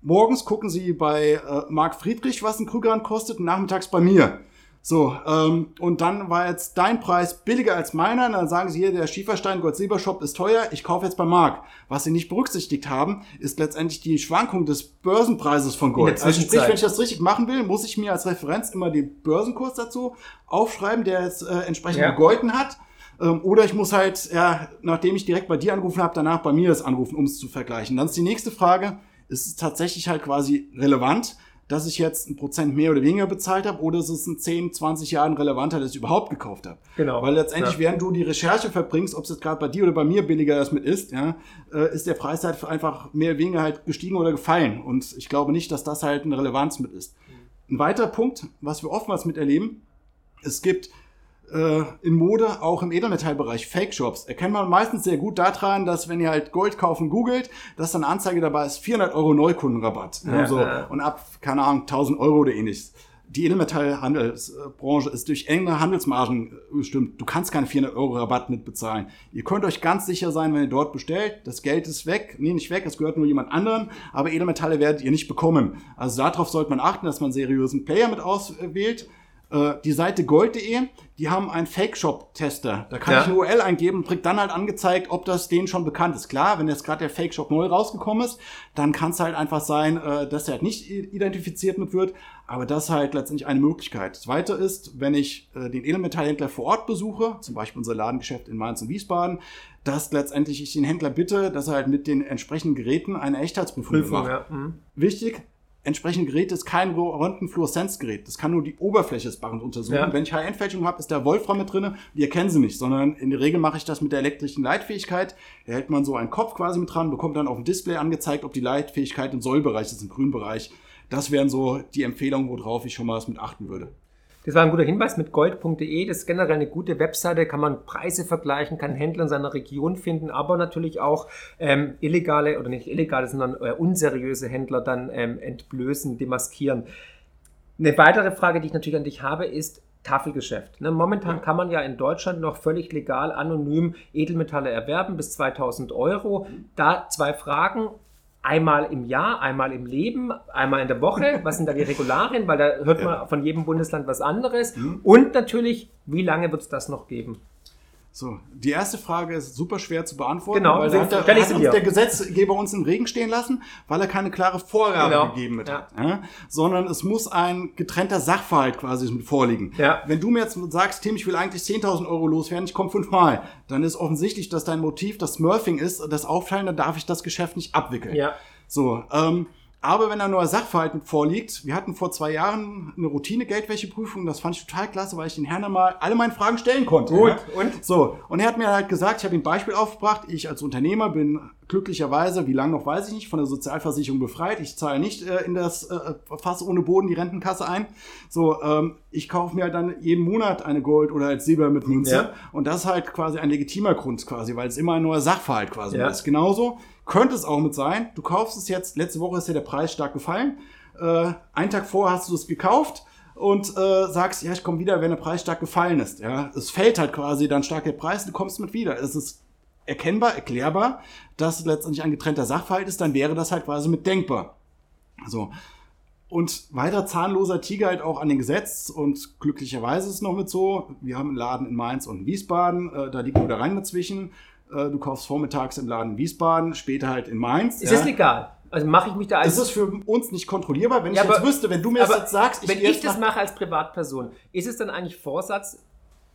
B: Morgens gucken sie bei äh, Marc Friedrich, was ein Krügerrand kostet, und nachmittags bei mir. So, ähm, und dann war jetzt dein Preis billiger als meiner. Und dann sagen sie hier, der Schieferstein Gold Silber Shop ist teuer, ich kaufe jetzt bei Marc. Was sie nicht berücksichtigt haben, ist letztendlich die Schwankung des Börsenpreises von Gold. Also sprich, wenn ich das richtig machen will, muss ich mir als Referenz immer den Börsenkurs dazu aufschreiben, der jetzt äh, entsprechend
A: Ja.
B: gegolten hat. Ähm, oder ich muss halt, ja, nachdem ich direkt bei dir angerufen habe, danach bei mir das anrufen, um es zu vergleichen. Dann ist die nächste Frage, ist es tatsächlich halt quasi relevant, dass ich jetzt ein Prozent mehr oder weniger bezahlt habe, oder ist es in 10, 20 Jahren relevanter, dass ich überhaupt gekauft habe?
A: Genau.
B: Weil letztendlich,
A: Ja.
B: während du die Recherche verbringst, ob es jetzt gerade bei dir oder bei mir billiger das mit ist, ja, äh, ist der Preis halt einfach mehr oder weniger halt gestiegen oder gefallen. Und ich glaube nicht, dass das halt eine Relevanz mit ist. Ein weiterer Punkt, was wir oftmals miterleben, es gibt äh, in Mode, auch im Edelmetallbereich, Fake-Shops. Erkennt man meistens sehr gut daran, dass wenn ihr halt Gold kaufen googelt, dass dann Anzeige dabei ist, 400 Euro Neukundenrabatt.
A: Ja,
B: so.
A: ja.
B: Und ab, keine Ahnung, 1000 Euro oder ähnliches. Die Edelmetallhandelsbranche ist durch enge Handelsmargen äh, bestimmt. Du kannst keine 400 Euro Rabatt mit bezahlen. Ihr könnt euch ganz sicher sein, wenn ihr dort bestellt, das Geld ist weg. Nee, nicht weg, es gehört nur jemand anderen. Aber Edelmetalle werdet ihr nicht bekommen. Also darauf sollte man achten, dass man seriösen Player mit auswählt. Äh, die Seite gold.de, die haben einen Fake-Shop-Tester. Da kann
A: Ja.
B: ich eine URL eingeben und krieg dann halt angezeigt, ob das denen schon bekannt ist. Klar, wenn jetzt gerade der Fake-Shop neu rausgekommen ist, dann kann es halt einfach sein, äh, dass er halt nicht identifiziert mit wird. Aber das ist halt letztendlich eine Möglichkeit. Das Zweite ist, wenn ich äh, den Edelmetallhändler vor Ort besuche, zum Beispiel unser Ladengeschäft in Mainz und Wiesbaden, dass letztendlich ich den Händler bitte, dass er halt mit den entsprechenden Geräten eine Echtheitsprüfung
A: Prüfung,
B: macht.
A: ja. Mhm.
B: Wichtig, entsprechende Gerät ist kein Röntgenfluoreszenzgerät. Das kann nur die Oberfläche des Barren untersuchen.
A: Ja.
B: Wenn ich High-End-Fälschung habe, ist da Wolfram mit drinne. Die erkennen sie nicht, sondern in der Regel mache ich das mit der elektrischen Leitfähigkeit. Da hält man so einen Kopf quasi mit dran, bekommt dann auf dem Display angezeigt, ob die Leitfähigkeit im Sollbereich ist, im Grünbereich. Das wären so die Empfehlungen, worauf ich schon mal was mit achten würde.
A: Das war ein guter Hinweis mit gold.de. Das ist generell eine gute Webseite, kann man Preise vergleichen, kann Händler in seiner Region finden, aber natürlich auch ähm, illegale oder nicht illegale, sondern äh, unseriöse Händler dann ähm, entblößen, demaskieren. Eine weitere Frage, die ich natürlich an dich habe, ist Tafelgeschäft. Ne, momentan kann man ja in Deutschland noch völlig legal anonym Edelmetalle erwerben bis 2000 Euro. Da zwei Fragen. Einmal im Jahr, einmal im Leben, einmal in der Woche. Was sind da die Regularien? Weil da hört man von jedem Bundesland was anderes. Und natürlich, wie lange wird es das noch geben?
B: So, die erste Frage ist super schwer zu beantworten,
A: Genau,
B: weil da hat, der, hat uns der Gesetzgeber uns im Regen stehen lassen, weil er keine klare Vorgabe
A: Genau,
B: gegeben mit
A: ja.
B: hat. Ja? Sondern es muss ein getrennter Sachverhalt quasi vorliegen.
A: Ja.
B: Wenn du mir jetzt sagst, Tim, ich will eigentlich 10.000 Euro loswerden, ich komme fünfmal, dann ist offensichtlich, dass dein Motiv das Smurfing ist, das Aufteilen, dann darf ich das Geschäft nicht abwickeln.
A: Ja.
B: So, ähm, aber wenn da nur Sachverhalt mit vorliegt, wir hatten vor zwei Jahren eine Routine-Geldwäscheprüfung, das fand ich total klasse, weil ich den Herrn mal alle meine Fragen stellen konnte.
A: Gut,
B: ja.
A: und?
B: So, und er hat mir halt gesagt, ich habe ihm ein Beispiel aufgebracht, ich als Unternehmer bin glücklicherweise, wie lange noch weiß ich nicht, von der Sozialversicherung befreit. Ich zahle nicht äh, in das äh, Fass ohne Boden die Rentenkasse ein. So, ähm, ich kaufe mir halt dann jeden Monat eine Gold- oder als Silber mit Münze.
A: Ja.
B: Und das ist halt quasi ein legitimer Grund quasi, weil es immer ein neuer Sachverhalt quasi
A: Ja.
B: ist. Genauso könnte es auch mit sein, du kaufst es jetzt, letzte Woche ist ja der Preis stark gefallen, äh, einen Tag vorher hast du es gekauft und äh, sagst, ja, ich komme wieder, wenn der Preis stark gefallen ist. Ja, es fällt halt quasi dann stark der Preis, du kommst mit wieder. Es ist erkennbar, erklärbar, dass es letztendlich ein getrennter Sachverhalt ist, dann wäre das halt quasi mit denkbar. So. Und weiter zahnloser Tiger halt auch an den Gesetz und glücklicherweise ist es noch mit so, wir haben einen Laden in Mainz und in Wiesbaden, äh, da liegt nur der Rhein dazwischen. Äh, du kaufst vormittags im Laden in Wiesbaden, später halt in Mainz.
A: Ist
B: ja.
A: das legal? Also mache ich mich da als
B: Es ist für uns nicht kontrollierbar, wenn
A: Ja,
B: ich jetzt
A: aber-
B: wüsste, wenn du mir das jetzt sagst,
A: wenn
B: gehe
A: ich
B: jetzt
A: das mache als Privatperson, ist es dann eigentlich Vorsatz?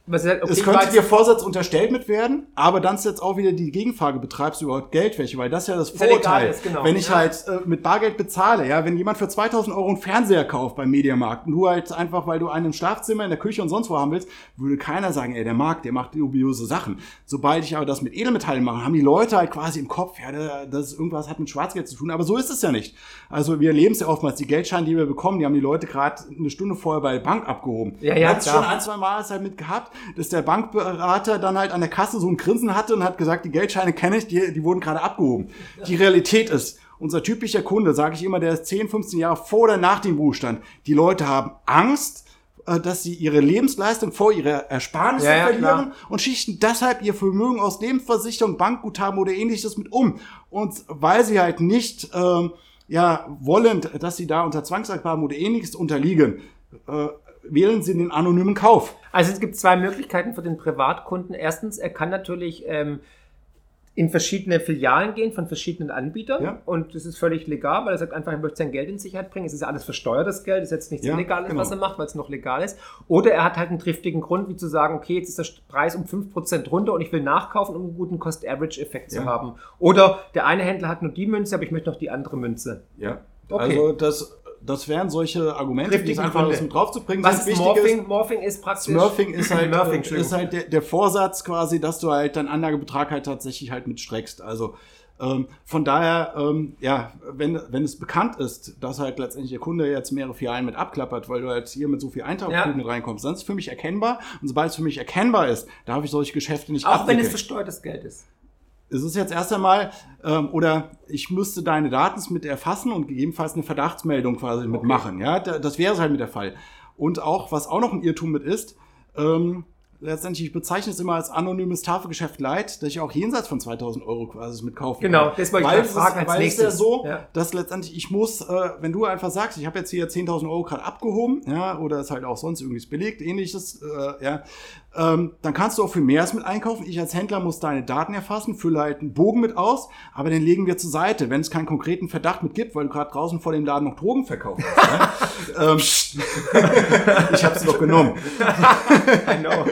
A: Sagt, okay,
B: es könnte dir Vorsatz unterstellt mit werden, aber dann ist jetzt auch wieder die Gegenfrage, betreibst du überhaupt Geldwäsche? Weil das ist ja das
A: Ist ja
B: Vorurteil.
A: ist, genau.
B: Wenn ich
A: Ja.
B: halt äh, mit Bargeld bezahle, ja, wenn jemand für 2000 Euro einen Fernseher kauft beim Mediamarkt und du halt einfach, weil du einen im Schlafzimmer, in der Küche und sonst wo haben willst, würde keiner sagen, ey, der mag, der macht dubiose Sachen. Sobald ich aber das mit Edelmetallen mache, haben die Leute halt quasi im Kopf, ja, da- das ist irgendwas hat mit Schwarzgeld zu tun, aber so ist es ja nicht. Also wir erleben es ja oftmals, die Geldscheine, die wir bekommen, die haben die Leute gerade eine Stunde vorher bei der Bank abgehoben.
A: Ja, ja, klar.
B: schon ein, zwei Mal ist halt mit gehabt, dass der Bankberater dann halt an der Kasse so ein Grinsen hatte und hat gesagt, die Geldscheine kenne ich, die, die wurden gerade abgehoben. Die Realität ist, unser typischer Kunde, sage ich immer, der ist 10, 15 Jahre vor oder nach dem Ruhestand. Die Leute haben Angst, äh, dass sie ihre Lebensleistung vor ihrer Ersparnisse
A: Ja, ja,
B: verlieren
A: klar.
B: und schichten deshalb ihr Vermögen aus Lebensversicherung, Bankguthaben oder ähnliches mit um. Und weil sie halt nicht ähm, ja, wollend, dass sie da unter Zwangsabgaben oder ähnliches unterliegen, äh, wählen sie den anonymen Kauf.
A: Also es gibt zwei Möglichkeiten für den Privatkunden. Erstens, er kann natürlich ähm, in verschiedene Filialen gehen von verschiedenen Anbietern
B: Ja.
A: und das ist völlig legal, weil er sagt einfach, er möchte sein Geld in Sicherheit bringen. Es ist ja alles versteuertes Geld, es ist jetzt nichts
B: Ja,
A: Illegales,
B: genau.
A: was er macht, weil es noch legal ist. Oder er hat halt einen triftigen Grund, wie zu sagen, okay, jetzt ist der Preis um 5% runter und ich will nachkaufen, um einen guten Cost-Average-Effekt zu
B: Ja.
A: haben. Oder der eine Händler hat nur die Münze, aber ich möchte noch die andere Münze.
B: Ja.
A: Okay.
B: Also das, das wären solche Argumente, die es einfach
A: Gründe.
B: mit draufzubringen
A: Was ist Morphing? Morphing ist praktisch...
B: Smurfing ist halt,
A: Smurfing,
B: äh, ist halt der, der Vorsatz quasi, dass du halt deinen Anlagebetrag halt tatsächlich halt mitstreckst. Also ähm, von daher, ähm, ja, wenn, wenn es bekannt ist, dass halt letztendlich der Kunde jetzt mehrere Filialen mit abklappert, weil du halt hier mit so viel Eintauchquoten
A: Ja.
B: mit reinkommst, dann ist es für mich erkennbar. Und sobald es für mich erkennbar ist, darf ich solche Geschäfte nicht
A: Auch wenn
B: abwickeln.
A: es versteuertes Geld ist.
B: Es ist jetzt erst einmal, ähm, oder ich müsste deine Daten mit erfassen und gegebenenfalls eine Verdachtsmeldung quasi mitmachen. Ja, Da- das wäre halt mit der Fall. Und auch, was auch noch ein Irrtum mit ist, ähm, letztendlich, ich bezeichne es immer als anonymes Tafelgeschäft Light, dass ich auch jenseits von 2000 Euro quasi mitkaufen
A: Genau, das wollte ich
B: weil
A: gerade fragen
B: es,
A: als
B: weil
A: nächstes.
B: es ja so,
A: Ja.
B: dass letztendlich ich muss, äh, wenn du einfach sagst, ich habe jetzt hier 10.000 Euro gerade abgehoben, ja, oder ist halt auch sonst irgendwie belegt, ähnliches, äh, ja, ähm, dann kannst du auch für mehr mit einkaufen. Ich als Händler muss deine Daten erfassen, fülle halt einen Bogen mit aus, aber den legen wir zur Seite, wenn es keinen konkreten Verdacht mit gibt, weil du gerade draußen vor dem Laden noch Drogen verkauft hast. ja. ähm, ich habe es doch genommen.
A: I know.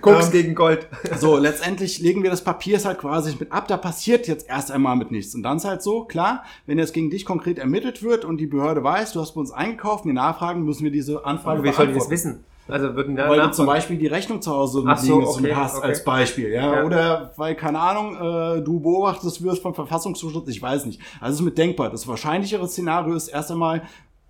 A: Koks
B: Ähm,
A: gegen Gold.
B: So, letztendlich legen wir das Papier halt quasi mit ab. Da passiert jetzt erst einmal mit nichts. Und dann ist halt so, klar, wenn jetzt gegen dich konkret ermittelt wird und die Behörde weiß, du hast bei uns eingekauft, wir nachfragen, müssen wir diese Anfrage
A: Aber wie sollen die das wissen? Also würden da
B: Weil du zum Beispiel die Rechnung zu Hause
A: Ach so,
B: liegen
A: okay,
B: hast
A: okay.
B: als Beispiel, ja?
A: Ja.
B: Oder weil, keine Ahnung, äh, du beobachtest wirst vom Verfassungsschutz, ich weiß nicht. Also es ist mit denkbar. Das wahrscheinlichere Szenario ist erst einmal,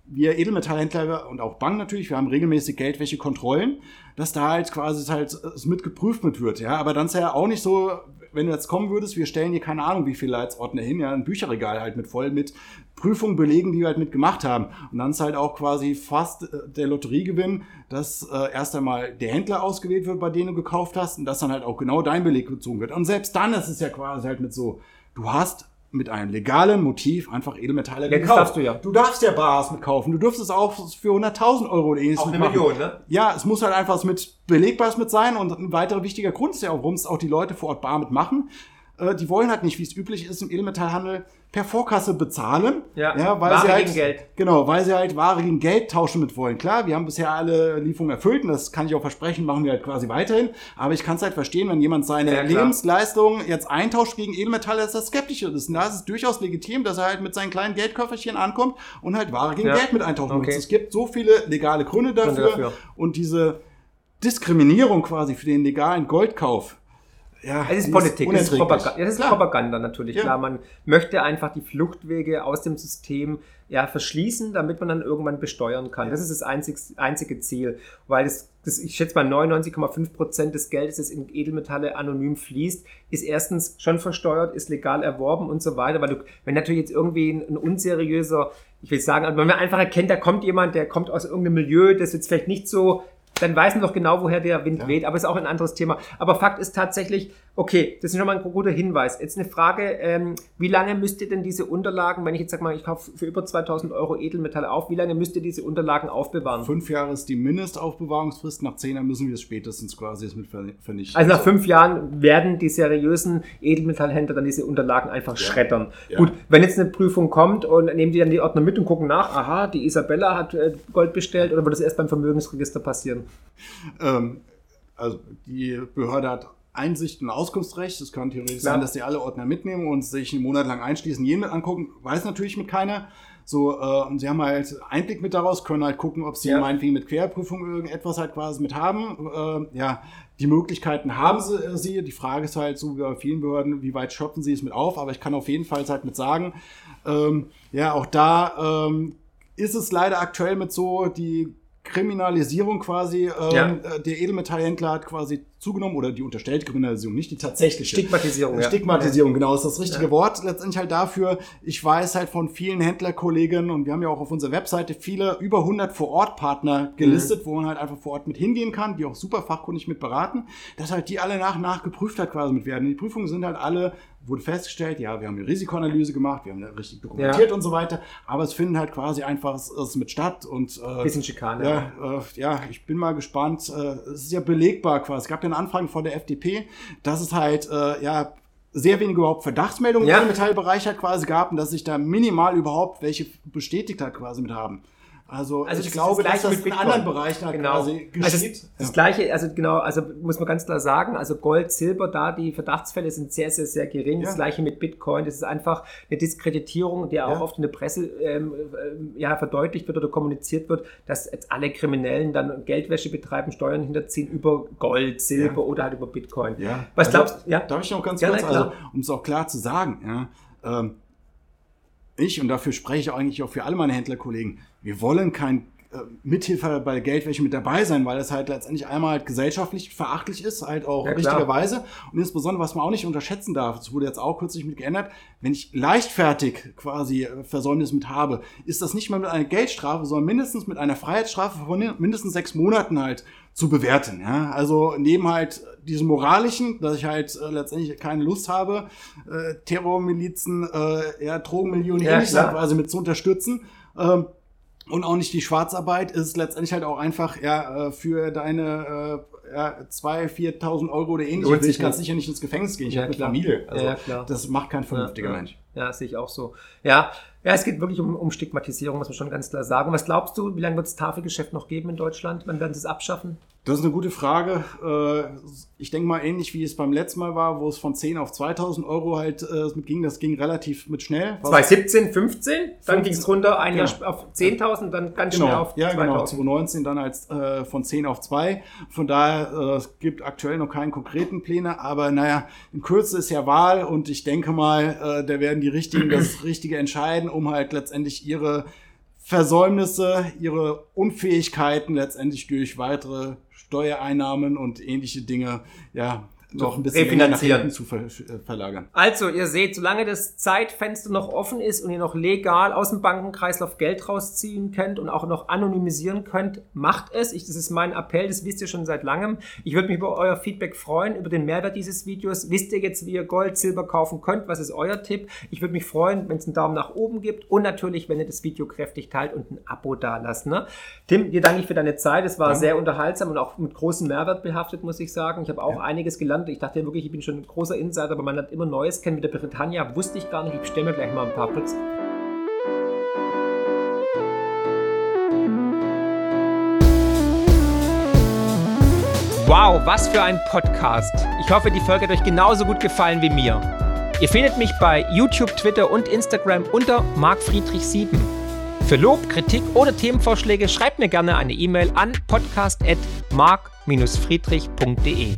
B: wir Edelmetallhändler und auch Banken natürlich, wir haben regelmäßig Geldwäschekontrollen, dass da halt quasi halt es mit geprüft mit wird, ja. Aber dann ist ja auch nicht so, wenn du jetzt kommen würdest, wir stellen hier keine Ahnung, wie viele Leitsordner hin, ja, ein Bücherregal halt mit voll mit Prüfungen belegen, die wir halt mitgemacht haben. Und dann ist halt auch quasi fast äh, der Lotteriegewinn, dass äh, erst einmal der Händler ausgewählt wird, bei dem du gekauft hast, und dass dann halt auch genau dein Beleg gezogen wird. Und selbst dann ist es ja quasi halt mit so, du hast mit einem legalen Motiv einfach Edelmetalle
A: Ja, das darfst du ja.
B: Du darfst ja Bars mitkaufen. Du dürftest auch für 100.000 Euro oder ähnliches
A: Auch eine
B: mitmachen.
A: Million, ne?
B: Ja, es muss halt einfach was mit Belegbares mit sein und ein weiterer wichtiger Grund ist ja auch, warum es auch die Leute vor Ort bar mitmachen. Äh, die wollen halt nicht, wie es üblich ist im Edelmetallhandel, per Vorkasse bezahlen.
A: Ja,
B: weil
A: Ware
B: sie halt,
A: gegen Geld.
B: Genau, weil sie halt Ware gegen Geld tauschen mit wollen. Klar, wir haben bisher alle Lieferungen erfüllt und das kann ich auch versprechen, machen wir halt quasi weiterhin. Aber ich kann es halt verstehen, wenn jemand seine
A: Ja.
B: Lebensleistung jetzt eintauscht gegen Edelmetalle, dass das skeptisch ist. Und da ist es durchaus legitim, dass er halt mit seinen kleinen Geldköfferchen ankommt und halt Ware gegen
A: Ja.
B: Geld mit eintauschen
A: Okay.
B: muss. Es gibt so viele legale Gründe dafür.
A: Gründe dafür.
B: Und diese Diskriminierung quasi für den legalen Goldkauf. Ja,
A: Es ist Politik, das ist. Propaganda, ja, das ist
B: Klar.
A: Propaganda natürlich.
B: Ja.
A: Klar, man möchte einfach die Fluchtwege aus dem System ja, verschließen, damit man dann irgendwann besteuern kann. Das ist das einzig, einzige Ziel, weil das, das, ich schätze mal 99,5 Prozent des Geldes, das in Edelmetalle anonym fließt, ist erstens schon versteuert, ist legal erworben und so weiter, weil du, wenn natürlich jetzt irgendwie ein, ein unseriöser, ich will sagen, wenn man einfach erkennt, da kommt jemand, der kommt aus irgendeinem Milieu, das jetzt vielleicht nicht so dann weiß man doch genau, woher der Wind
B: Ja.
A: weht, aber ist auch ein anderes Thema. Aber Fakt ist tatsächlich, okay, das ist schon mal ein guter Hinweis. Jetzt eine Frage, ähm, wie lange müsst ihr denn diese Unterlagen, wenn ich jetzt sag mal, ich kaufe für über 2000 Euro Edelmetalle auf, wie lange müsst ihr diese Unterlagen aufbewahren?
B: Fünf Jahre ist die Mindestaufbewahrungsfrist, nach zehn Jahren müssen wir es spätestens quasi mit ver- vernichten.
A: Also nach fünf Jahren werden die seriösen Edelmetallhändler dann diese Unterlagen einfach schreddern.
B: Ja.
A: Gut, wenn jetzt eine Prüfung kommt und nehmen die dann die Ordner mit und gucken nach, aha, die Isabella hat äh, Gold bestellt oder wird das erst beim Vermögensregister passieren?
B: Ähm, also die Behörde hat Einsicht und Auskunftsrecht. Es kann theoretisch
A: Klar.
B: sein, dass sie alle Ordner mitnehmen und sich einen Monat lang einschließen, jeden mit angucken. Weiß natürlich mit keiner. So, äh, und sie haben halt Einblick mit daraus, können halt gucken, ob sie
A: Ja.
B: meinetwegen mit Querprüfung irgendetwas halt quasi mit haben. Äh, ja, die Möglichkeiten haben sie, äh, sie. Die Frage ist halt so wie bei vielen Behörden, wie weit schöpfen sie es mit auf. Aber ich kann auf jeden Fall halt mit sagen, ähm, ja, auch da ähm, ist es leider aktuell mit so die Kriminalisierung quasi ähm,
A: Ja.
B: äh, der Edelmetallhändler hat quasi zugenommen oder die unterstellte Kriminalisierung, nicht die tatsächliche.
A: Stigmatisierung, ja.
B: Stigmatisierung, genau, ist das richtige
A: Ja.
B: Wort letztendlich halt dafür. Ich weiß halt von vielen Händlerkollegen und wir haben ja auch auf unserer Webseite viele über 100 Vor-Ort-Partner gelistet, wo man halt einfach vor Ort mit hingehen kann, die auch super fachkundig mit beraten, dass halt die alle nach und nach geprüft hat quasi mit werden. Die Prüfungen sind halt alle wurde festgestellt, ja, wir haben eine Risikoanalyse gemacht, wir haben das richtig dokumentiert
A: Ja.
B: und so weiter, aber es finden halt quasi einfach es, es mit statt und äh,
A: Bisschen Schikane.
B: ja, äh, ja, ich bin mal gespannt. Äh, es ist ja belegbar quasi. Es gab ja eine Anfrage von der FDP, dass es halt, äh, ja, sehr wenig überhaupt Verdachtsmeldungen
A: Ja.
B: im Metallbereich halt quasi gab und dass sich da minimal überhaupt welche bestätigt hat quasi mit haben. Also,
A: Also
B: ich
A: das
B: glaube,
A: das
B: dass das
A: Gleiche
B: in
A: mit
B: anderen. Bereichen halt
A: Genau.
B: quasi
A: Also
B: geschieht.
A: das, das gleiche, also genau, also muss man ganz klar sagen, also Gold, Silber, da die Verdachtsfälle sind sehr, sehr, sehr gering. Das
B: Ja.
A: gleiche mit Bitcoin. Das ist einfach eine Diskreditierung, die auch
B: Ja.
A: oft in der Presse ähm, ähm, ja, verdeutlicht wird oder kommuniziert wird, dass jetzt alle Kriminellen dann Geldwäsche betreiben, Steuern hinterziehen über Gold, Silber oder halt über Bitcoin.
B: Ja.
A: Was
B: Also,
A: glaubst du? Ja.
B: Darf ich noch ganz
A: Ja,
B: kurz, also, um es auch klar zu sagen, ja, ähm, ich, und dafür spreche ich eigentlich auch für alle meine Händlerkollegen, wir wollen kein äh, Mithilfe bei Geldwäsche mit dabei sein, weil es halt letztendlich einmal halt gesellschaftlich verachtlich ist, halt auch ja, richtigerweise. Und insbesondere, was man auch nicht unterschätzen darf, das wurde jetzt auch kürzlich mit geändert, wenn ich leichtfertig quasi äh, Versäumnis mit habe, ist das nicht mal mit einer Geldstrafe, sondern mindestens mit einer Freiheitsstrafe von mindestens sechs Monaten halt zu bewerten. Ja? Also neben halt diesem moralischen, dass ich halt äh, letztendlich keine Lust habe, äh, Terrormilizen, äh, ja, Drogenmillionen ja, quasi mit zu unterstützen. Ähm, und auch nicht die Schwarzarbeit ist letztendlich halt auch einfach ja äh, für deine äh, ja, 2.000, 4.000 Euro oder ähnliches. Ich kann sicher nicht ins Gefängnis gehen. Ich ja, habe eine Familie. Also ja, klar. Das macht kein vernünftiger
A: ja,
B: Mensch.
A: Ja, sehe ich auch so. Ja, ja, es geht wirklich um, um Stigmatisierung, muss man schon ganz klar sagen. was glaubst du, wie lange wird es Tafelgeschäft noch geben in Deutschland? Wann werden sie es abschaffen?
B: Das ist eine gute Frage. Äh, ich denke mal ähnlich wie es beim letzten Mal war, wo es von 10 auf 2000 Euro halt äh, ging. Das ging relativ mit schnell.
A: 2017, 15, dann ging es runter, ein genau. Jahr auf 10.000, dann ganz
B: genau.
A: schnell auf
B: ja, 2000. genau, 2019 dann als äh, von 10 auf 2. Von daher, äh, es gibt aktuell noch keine konkreten Pläne, aber naja, in Kürze ist ja Wahl und ich denke mal, äh, da werden die Richtigen das Richtige entscheiden, um halt letztendlich ihre Versäumnisse, ihre Unfähigkeiten letztendlich durch weitere Steuereinnahmen und ähnliche Dinge ja noch ein bisschen hinten zu ver äh, verlagern.
A: Also, ihr seht, solange das Zeitfenster noch offen ist und ihr noch legal aus dem Bankenkreislauf Geld rausziehen könnt und auch noch anonymisieren könnt, macht es. Ich, das ist mein Appell, das wisst ihr schon seit langem. Ich würde mich über euer Feedback freuen, über den Mehrwert dieses Videos. Wisst ihr jetzt, wie ihr Gold, Silber kaufen könnt? Was ist euer Tipp? Ich würde mich freuen, wenn es einen Daumen nach oben gibt und natürlich, wenn ihr das Video kräftig teilt und ein Abo da lasst. Ne? Tim, dir danke ich für deine Zeit. Es war ja. sehr unterhaltsam und auch mit großem Mehrwert behaftet, muss ich sagen. Ich habe auch ja. einiges gelernt gelernt. Ich dachte wirklich, ich bin schon ein großer Insider, aber man lernt immer Neues kennen. Mit der Britannia wusste ich gar nicht. Ich stelle mir gleich mal ein paar Puts. Wow, was für ein Podcast. Ich hoffe, die Folge hat euch genauso gut gefallen wie mir. Ihr findet mich bei YouTube, Twitter und Instagram unter markfriedrich7. Für Lob, Kritik oder Themenvorschläge schreibt mir gerne eine E-Mail an podcast.mark-friedrich.de.